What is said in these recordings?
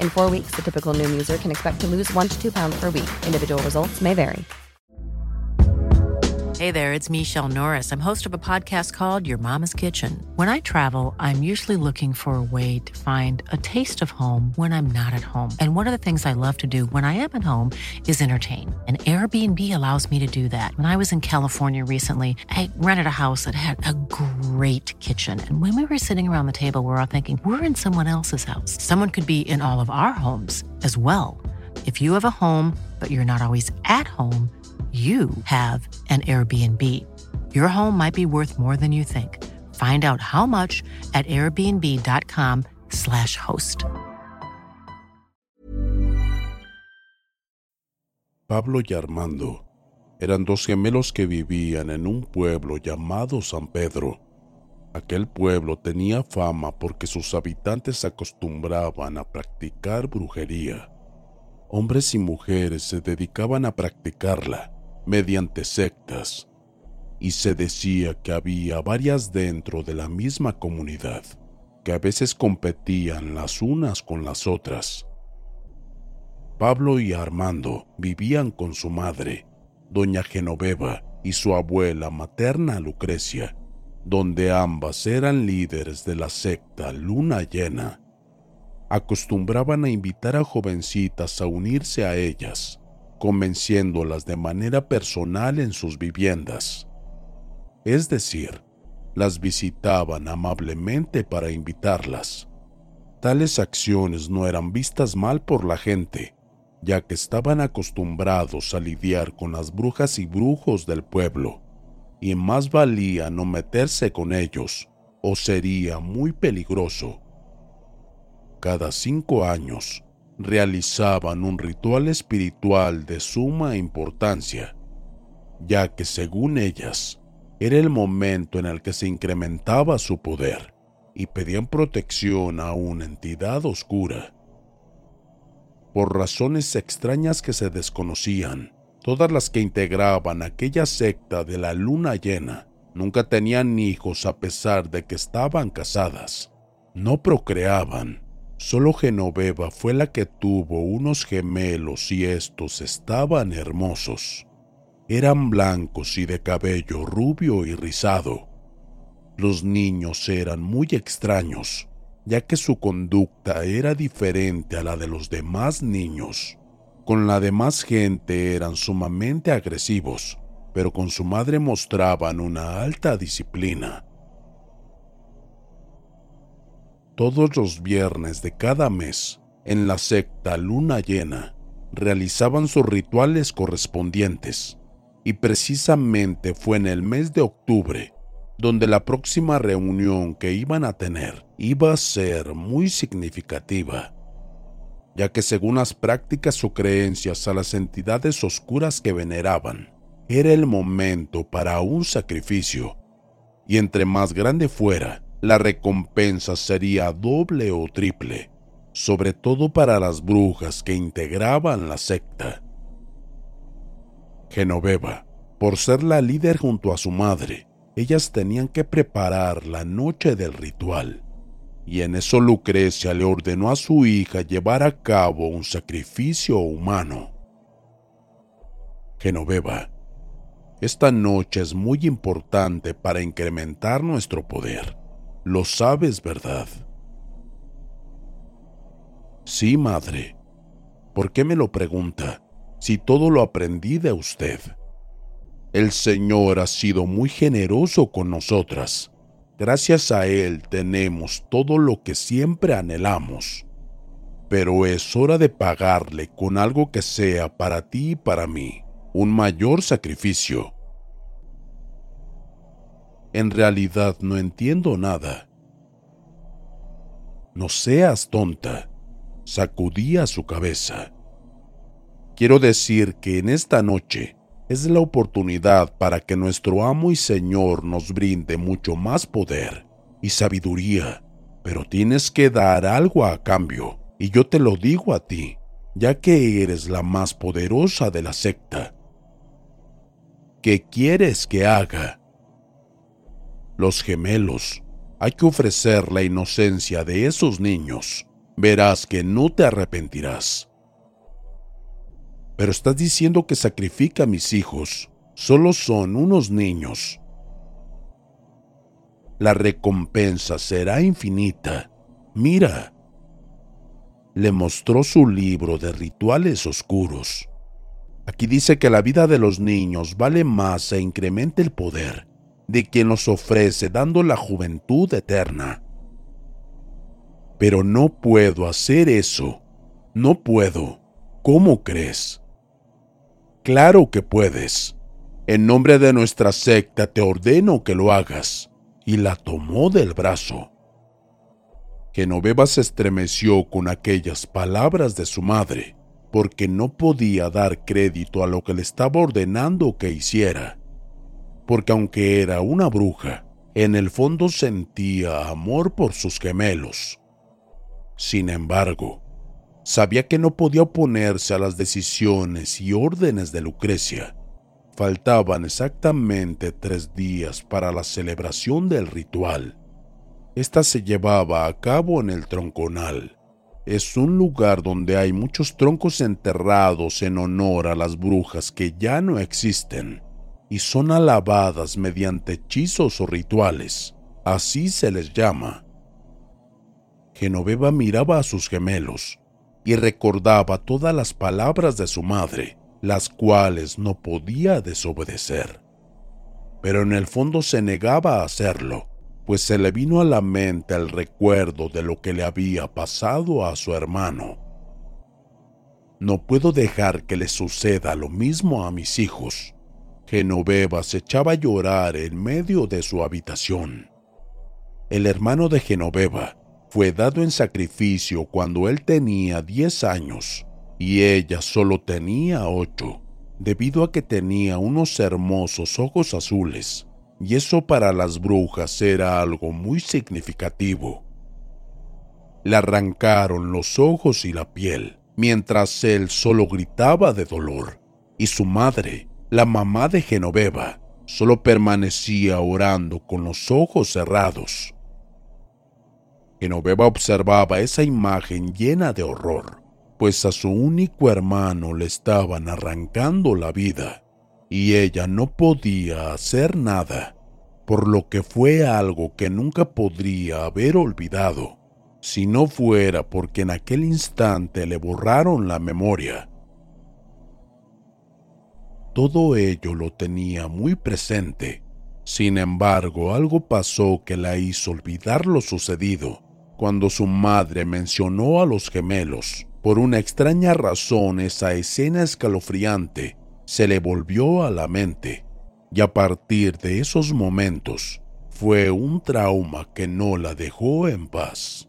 In four weeks, the typical Noom user can expect to lose one to two pounds per week. Individual results may vary. Hey there, it's Michelle Norris. I'm host of a podcast called Your Mama's Kitchen. When I travel, I'm usually looking for a way to find a taste of home when I'm not at home. And one of the things I love to do when I am at home is entertain. And Airbnb allows me to do that. When I was in California recently, I rented a house that had a great kitchen. And when we were sitting around the table, we were all thinking, we're in someone else's house. Someone could be in all of our homes as well. If you have a home, but you're not always at home, you have an Airbnb. Your home might be worth more than you think. Find out how much at airbnb.com/slash host. Pablo y Armando eran dos gemelos que vivían en un pueblo llamado San Pedro. Aquel pueblo tenía fama porque sus habitantes acostumbraban a practicar brujería. Hombres y mujeres se dedicaban a practicarla mediante sectas, y se decía que había varias dentro de la misma comunidad, que a veces competían las unas con las otras. Pablo y Armando vivían con su madre, doña Genoveva, y su abuela materna Lucrecia, donde ambas eran líderes de la secta Luna Llena. Acostumbraban a invitar a jovencitas a unirse a ellas, convenciéndolas de manera personal en sus viviendas. Es decir, las visitaban amablemente para invitarlas. Tales acciones no eran vistas mal por la gente, ya que estaban acostumbrados a lidiar con las brujas y brujos del pueblo, y más valía no meterse con ellos, o sería muy peligroso. Cada cinco años, realizaban un ritual espiritual de suma importancia, ya que según ellas, era el momento en el que se incrementaba su poder y pedían protección a una entidad oscura. Por razones extrañas que se desconocían, todas las que integraban aquella secta de la luna llena nunca tenían hijos a pesar de que estaban casadas. No procreaban Solo Genoveva fue la que tuvo unos gemelos y estos estaban hermosos. Eran blancos y de cabello rubio y rizado. Los niños eran muy extraños, ya que su conducta era diferente a la de los demás niños. Con la demás gente eran sumamente agresivos, pero con su madre mostraban una alta disciplina. Todos los viernes de cada mes, en la secta Luna Llena, realizaban sus rituales correspondientes, y precisamente fue en el mes de octubre donde la próxima reunión que iban a tener iba a ser muy significativa, ya que según las prácticas o creencias a las entidades oscuras que veneraban, era el momento para un sacrificio, y entre más grande fuera, la recompensa sería doble o triple, sobre todo para las brujas que integraban la secta. Genoveva, por ser la líder junto a su madre, ellas tenían que preparar la noche del ritual, y en eso Lucrecia le ordenó a su hija llevar a cabo un sacrificio humano. Genoveva, esta noche es muy importante para incrementar nuestro poder lo sabes, ¿verdad? Sí, madre. ¿Por qué me lo pregunta? Si todo lo aprendí de usted. El Señor ha sido muy generoso con nosotras. Gracias a Él tenemos todo lo que siempre anhelamos. Pero es hora de pagarle con algo que sea para ti y para mí un mayor sacrificio. En realidad no entiendo nada. No seas tonta, sacudía su cabeza. Quiero decir que en esta noche es la oportunidad para que nuestro amo y Señor nos brinde mucho más poder y sabiduría, pero tienes que dar algo a cambio, y yo te lo digo a ti, ya que eres la más poderosa de la secta. ¿Qué quieres que haga? Los gemelos. Hay que ofrecer la inocencia de esos niños. Verás que no te arrepentirás. Pero estás diciendo que sacrifica a mis hijos. Solo son unos niños. La recompensa será infinita. Mira. Le mostró su libro de rituales oscuros. Aquí dice que la vida de los niños vale más e incrementa el poder de quien los ofrece dando la juventud eterna. Pero no puedo hacer eso. No puedo. ¿Cómo crees? Claro que puedes. En nombre de nuestra secta te ordeno que lo hagas. Y la tomó del brazo. Genoveva se estremeció con aquellas palabras de su madre porque no podía dar crédito a lo que le estaba ordenando que hiciera, porque aunque era una bruja, en el fondo sentía amor por sus gemelos. Sin embargo, sabía que no podía oponerse a las decisiones y órdenes de Lucrecia. Faltaban exactamente tres días para la celebración del ritual. Esta se llevaba a cabo en el tronconal, es un lugar donde hay muchos troncos enterrados en honor a las brujas que ya no existen y son alabadas mediante hechizos o rituales. Así se les llama. Genoveva miraba a sus gemelos y recordaba todas las palabras de su madre, las cuales no podía desobedecer. Pero en el fondo se negaba a hacerlo pues se le vino a la mente el recuerdo de lo que le había pasado a su hermano. No puedo dejar que le suceda lo mismo a mis hijos. Genoveva se echaba a llorar en medio de su habitación. El hermano de Genoveva fue dado en sacrificio cuando él tenía 10 años y ella solo tenía 8, debido a que tenía unos hermosos ojos azules y eso para las brujas era algo muy significativo. Le arrancaron los ojos y la piel, mientras él solo gritaba de dolor, y su madre, la mamá de Genoveva, solo permanecía orando con los ojos cerrados. Genoveva observaba esa imagen llena de horror, pues a su único hermano le estaban arrancando la vida y ella no podía hacer nada, por lo que fue algo que nunca podría haber olvidado, si no fuera porque en aquel instante le borraron la memoria. Todo ello lo tenía muy presente, sin embargo algo pasó que la hizo olvidar lo sucedido cuando su madre mencionó a los gemelos. Por una extraña razón esa escena escalofriante se le volvió a la mente y a partir de esos momentos fue un trauma que no la dejó en paz.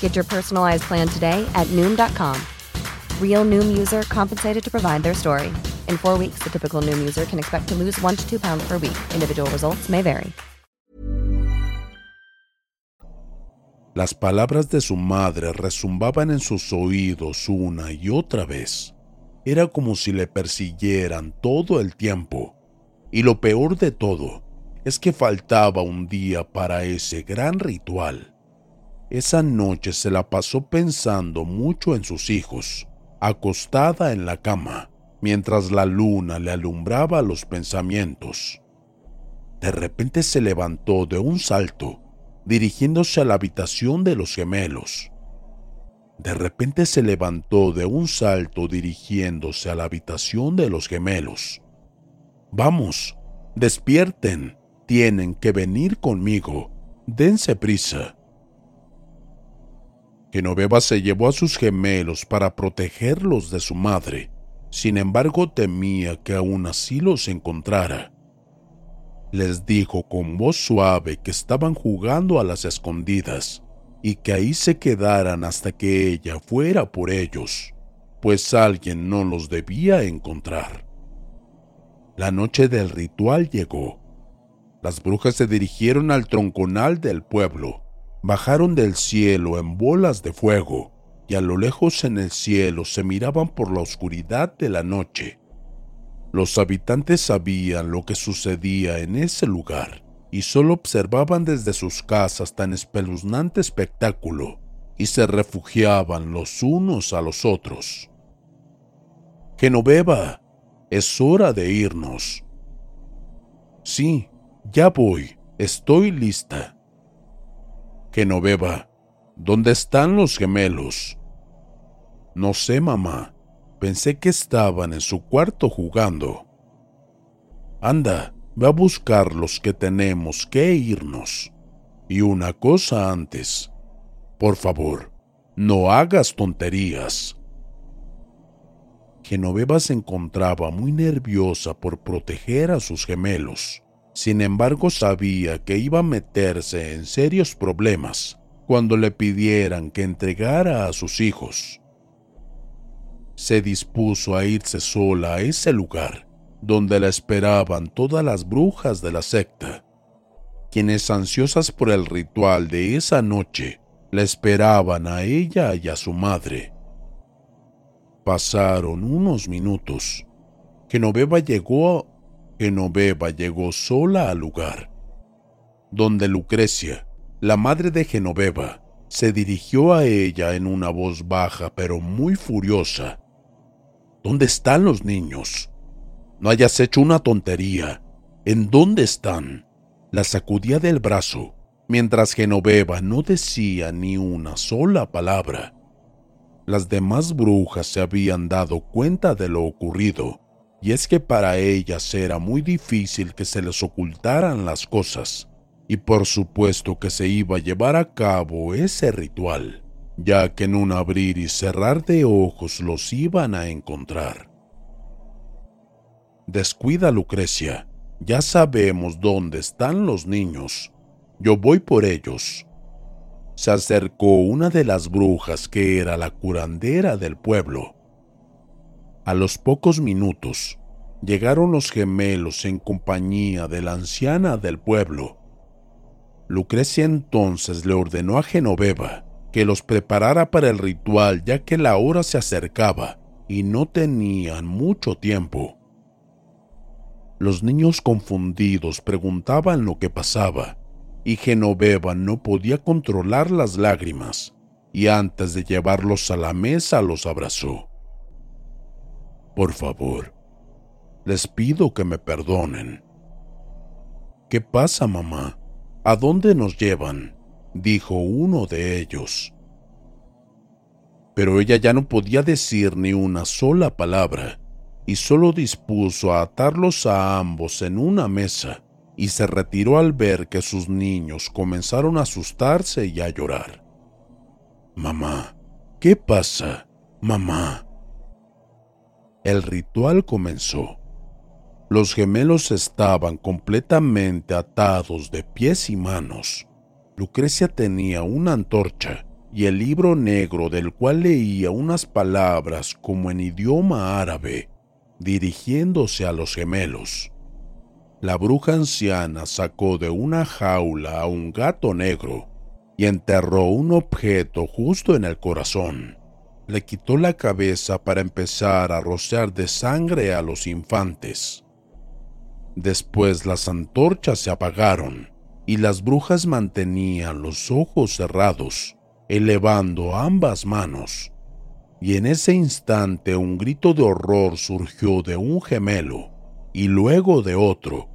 Get your personalized plan today at Noom.com. Real Noom user compensated to provide their story. In four weeks, the typical Noom user can expect to lose one to two pounds per week. Individual results may vary. Las palabras de su madre resumbaban en sus oídos una y otra vez. Era como si le persiguieran todo el tiempo. Y lo peor de todo es que faltaba un día para ese gran ritual. Esa noche se la pasó pensando mucho en sus hijos, acostada en la cama, mientras la luna le alumbraba los pensamientos. De repente se levantó de un salto, dirigiéndose a la habitación de los gemelos. De repente se levantó de un salto dirigiéndose a la habitación de los gemelos. Vamos, despierten, tienen que venir conmigo, dense prisa. Genoveva se llevó a sus gemelos para protegerlos de su madre, sin embargo temía que aún así los encontrara. Les dijo con voz suave que estaban jugando a las escondidas y que ahí se quedaran hasta que ella fuera por ellos, pues alguien no los debía encontrar. La noche del ritual llegó. Las brujas se dirigieron al tronconal del pueblo, bajaron del cielo en bolas de fuego, y a lo lejos en el cielo se miraban por la oscuridad de la noche. Los habitantes sabían lo que sucedía en ese lugar y solo observaban desde sus casas tan espeluznante espectáculo y se refugiaban los unos a los otros. Genoveva, es hora de irnos. Sí, ya voy, estoy lista. Genoveva, ¿dónde están los gemelos? No sé, mamá. Pensé que estaban en su cuarto jugando. Anda, Ve a buscar los que tenemos que irnos. Y una cosa antes. Por favor, no hagas tonterías. Genoveva se encontraba muy nerviosa por proteger a sus gemelos. Sin embargo, sabía que iba a meterse en serios problemas cuando le pidieran que entregara a sus hijos. Se dispuso a irse sola a ese lugar donde la esperaban todas las brujas de la secta, quienes ansiosas por el ritual de esa noche la esperaban a ella y a su madre. Pasaron unos minutos. Genoveva llegó, Genoveva llegó sola al lugar, donde Lucrecia, la madre de Genoveva, se dirigió a ella en una voz baja pero muy furiosa. ¿Dónde están los niños? No hayas hecho una tontería. ¿En dónde están? La sacudía del brazo, mientras Genoveva no decía ni una sola palabra. Las demás brujas se habían dado cuenta de lo ocurrido, y es que para ellas era muy difícil que se les ocultaran las cosas, y por supuesto que se iba a llevar a cabo ese ritual, ya que en un abrir y cerrar de ojos los iban a encontrar. Descuida, Lucrecia. Ya sabemos dónde están los niños. Yo voy por ellos. Se acercó una de las brujas que era la curandera del pueblo. A los pocos minutos, llegaron los gemelos en compañía de la anciana del pueblo. Lucrecia entonces le ordenó a Genoveva que los preparara para el ritual ya que la hora se acercaba y no tenían mucho tiempo. Los niños confundidos preguntaban lo que pasaba, y Genoveva no podía controlar las lágrimas, y antes de llevarlos a la mesa los abrazó. Por favor, les pido que me perdonen. ¿Qué pasa, mamá? ¿A dónde nos llevan? dijo uno de ellos. Pero ella ya no podía decir ni una sola palabra y solo dispuso a atarlos a ambos en una mesa y se retiró al ver que sus niños comenzaron a asustarse y a llorar. Mamá, ¿qué pasa? Mamá. El ritual comenzó. Los gemelos estaban completamente atados de pies y manos. Lucrecia tenía una antorcha y el libro negro del cual leía unas palabras como en idioma árabe, dirigiéndose a los gemelos. La bruja anciana sacó de una jaula a un gato negro y enterró un objeto justo en el corazón. Le quitó la cabeza para empezar a rociar de sangre a los infantes. Después las antorchas se apagaron y las brujas mantenían los ojos cerrados, elevando ambas manos. Y en ese instante un grito de horror surgió de un gemelo y luego de otro.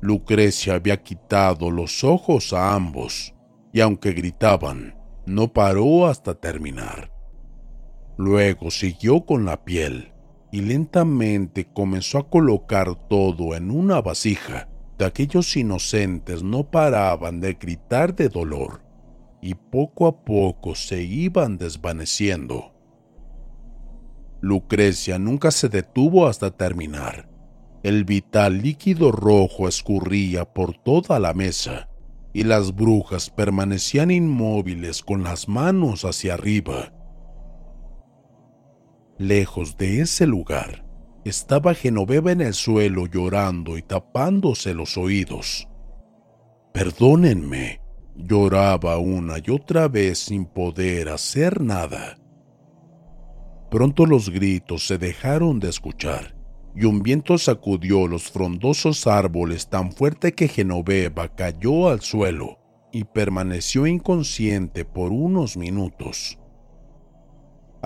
Lucrecia había quitado los ojos a ambos y aunque gritaban, no paró hasta terminar. Luego siguió con la piel y lentamente comenzó a colocar todo en una vasija. De aquellos inocentes no paraban de gritar de dolor y poco a poco se iban desvaneciendo. Lucrecia nunca se detuvo hasta terminar. El vital líquido rojo escurría por toda la mesa y las brujas permanecían inmóviles con las manos hacia arriba. Lejos de ese lugar estaba Genoveva en el suelo llorando y tapándose los oídos. Perdónenme, lloraba una y otra vez sin poder hacer nada. Pronto los gritos se dejaron de escuchar y un viento sacudió los frondosos árboles tan fuerte que Genoveva cayó al suelo y permaneció inconsciente por unos minutos.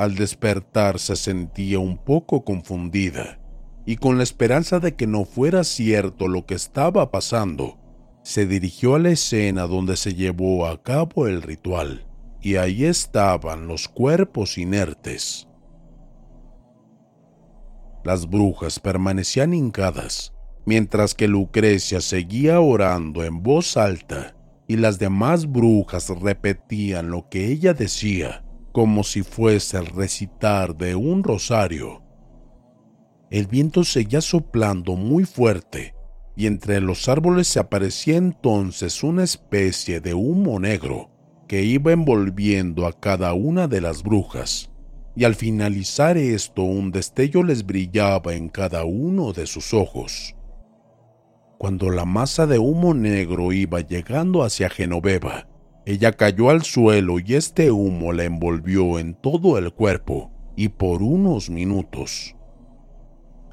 Al despertar se sentía un poco confundida y con la esperanza de que no fuera cierto lo que estaba pasando, se dirigió a la escena donde se llevó a cabo el ritual y ahí estaban los cuerpos inertes. Las brujas permanecían hincadas, mientras que Lucrecia seguía orando en voz alta y las demás brujas repetían lo que ella decía, como si fuese el recitar de un rosario. El viento seguía soplando muy fuerte y entre los árboles se aparecía entonces una especie de humo negro que iba envolviendo a cada una de las brujas y al finalizar esto un destello les brillaba en cada uno de sus ojos. Cuando la masa de humo negro iba llegando hacia Genoveva, ella cayó al suelo y este humo la envolvió en todo el cuerpo y por unos minutos.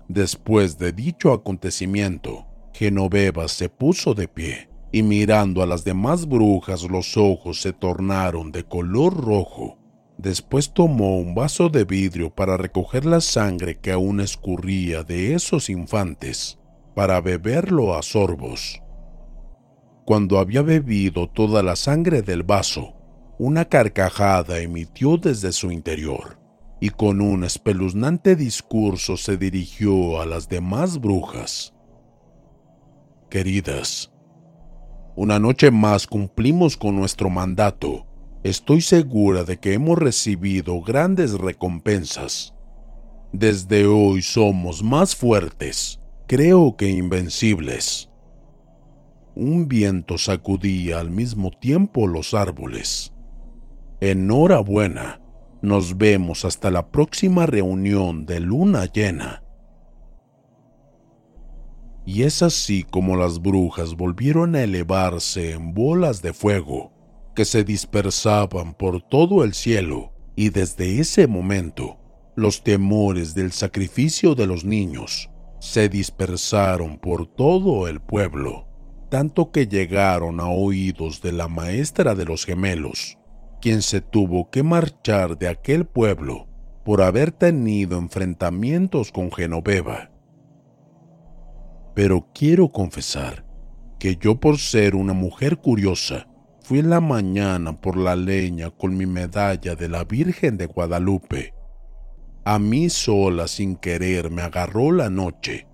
Después de dicho acontecimiento, Genoveva se puso de pie y mirando a las demás brujas los ojos se tornaron de color rojo Después tomó un vaso de vidrio para recoger la sangre que aún escurría de esos infantes, para beberlo a sorbos. Cuando había bebido toda la sangre del vaso, una carcajada emitió desde su interior, y con un espeluznante discurso se dirigió a las demás brujas. Queridas, una noche más cumplimos con nuestro mandato Estoy segura de que hemos recibido grandes recompensas. Desde hoy somos más fuertes, creo que invencibles. Un viento sacudía al mismo tiempo los árboles. Enhorabuena, nos vemos hasta la próxima reunión de luna llena. Y es así como las brujas volvieron a elevarse en bolas de fuego que se dispersaban por todo el cielo y desde ese momento los temores del sacrificio de los niños se dispersaron por todo el pueblo, tanto que llegaron a oídos de la maestra de los gemelos, quien se tuvo que marchar de aquel pueblo por haber tenido enfrentamientos con Genoveva. Pero quiero confesar que yo por ser una mujer curiosa, Fui en la mañana por la leña con mi medalla de la Virgen de Guadalupe. A mí sola sin querer me agarró la noche,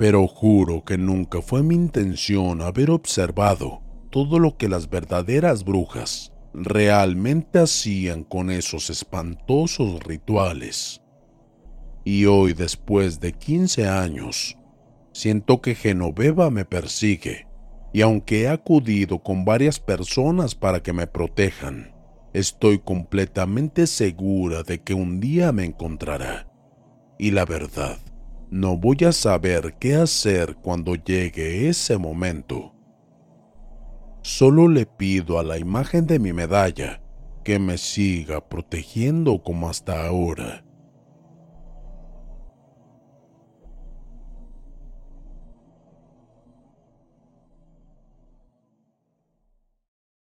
pero juro que nunca fue mi intención haber observado todo lo que las verdaderas brujas realmente hacían con esos espantosos rituales. Y hoy, después de 15 años, siento que Genoveva me persigue, y aunque he acudido con varias personas para que me protejan, estoy completamente segura de que un día me encontrará. Y la verdad, no voy a saber qué hacer cuando llegue ese momento. Solo le pido a la imagen de mi medalla que me siga protegiendo como hasta ahora.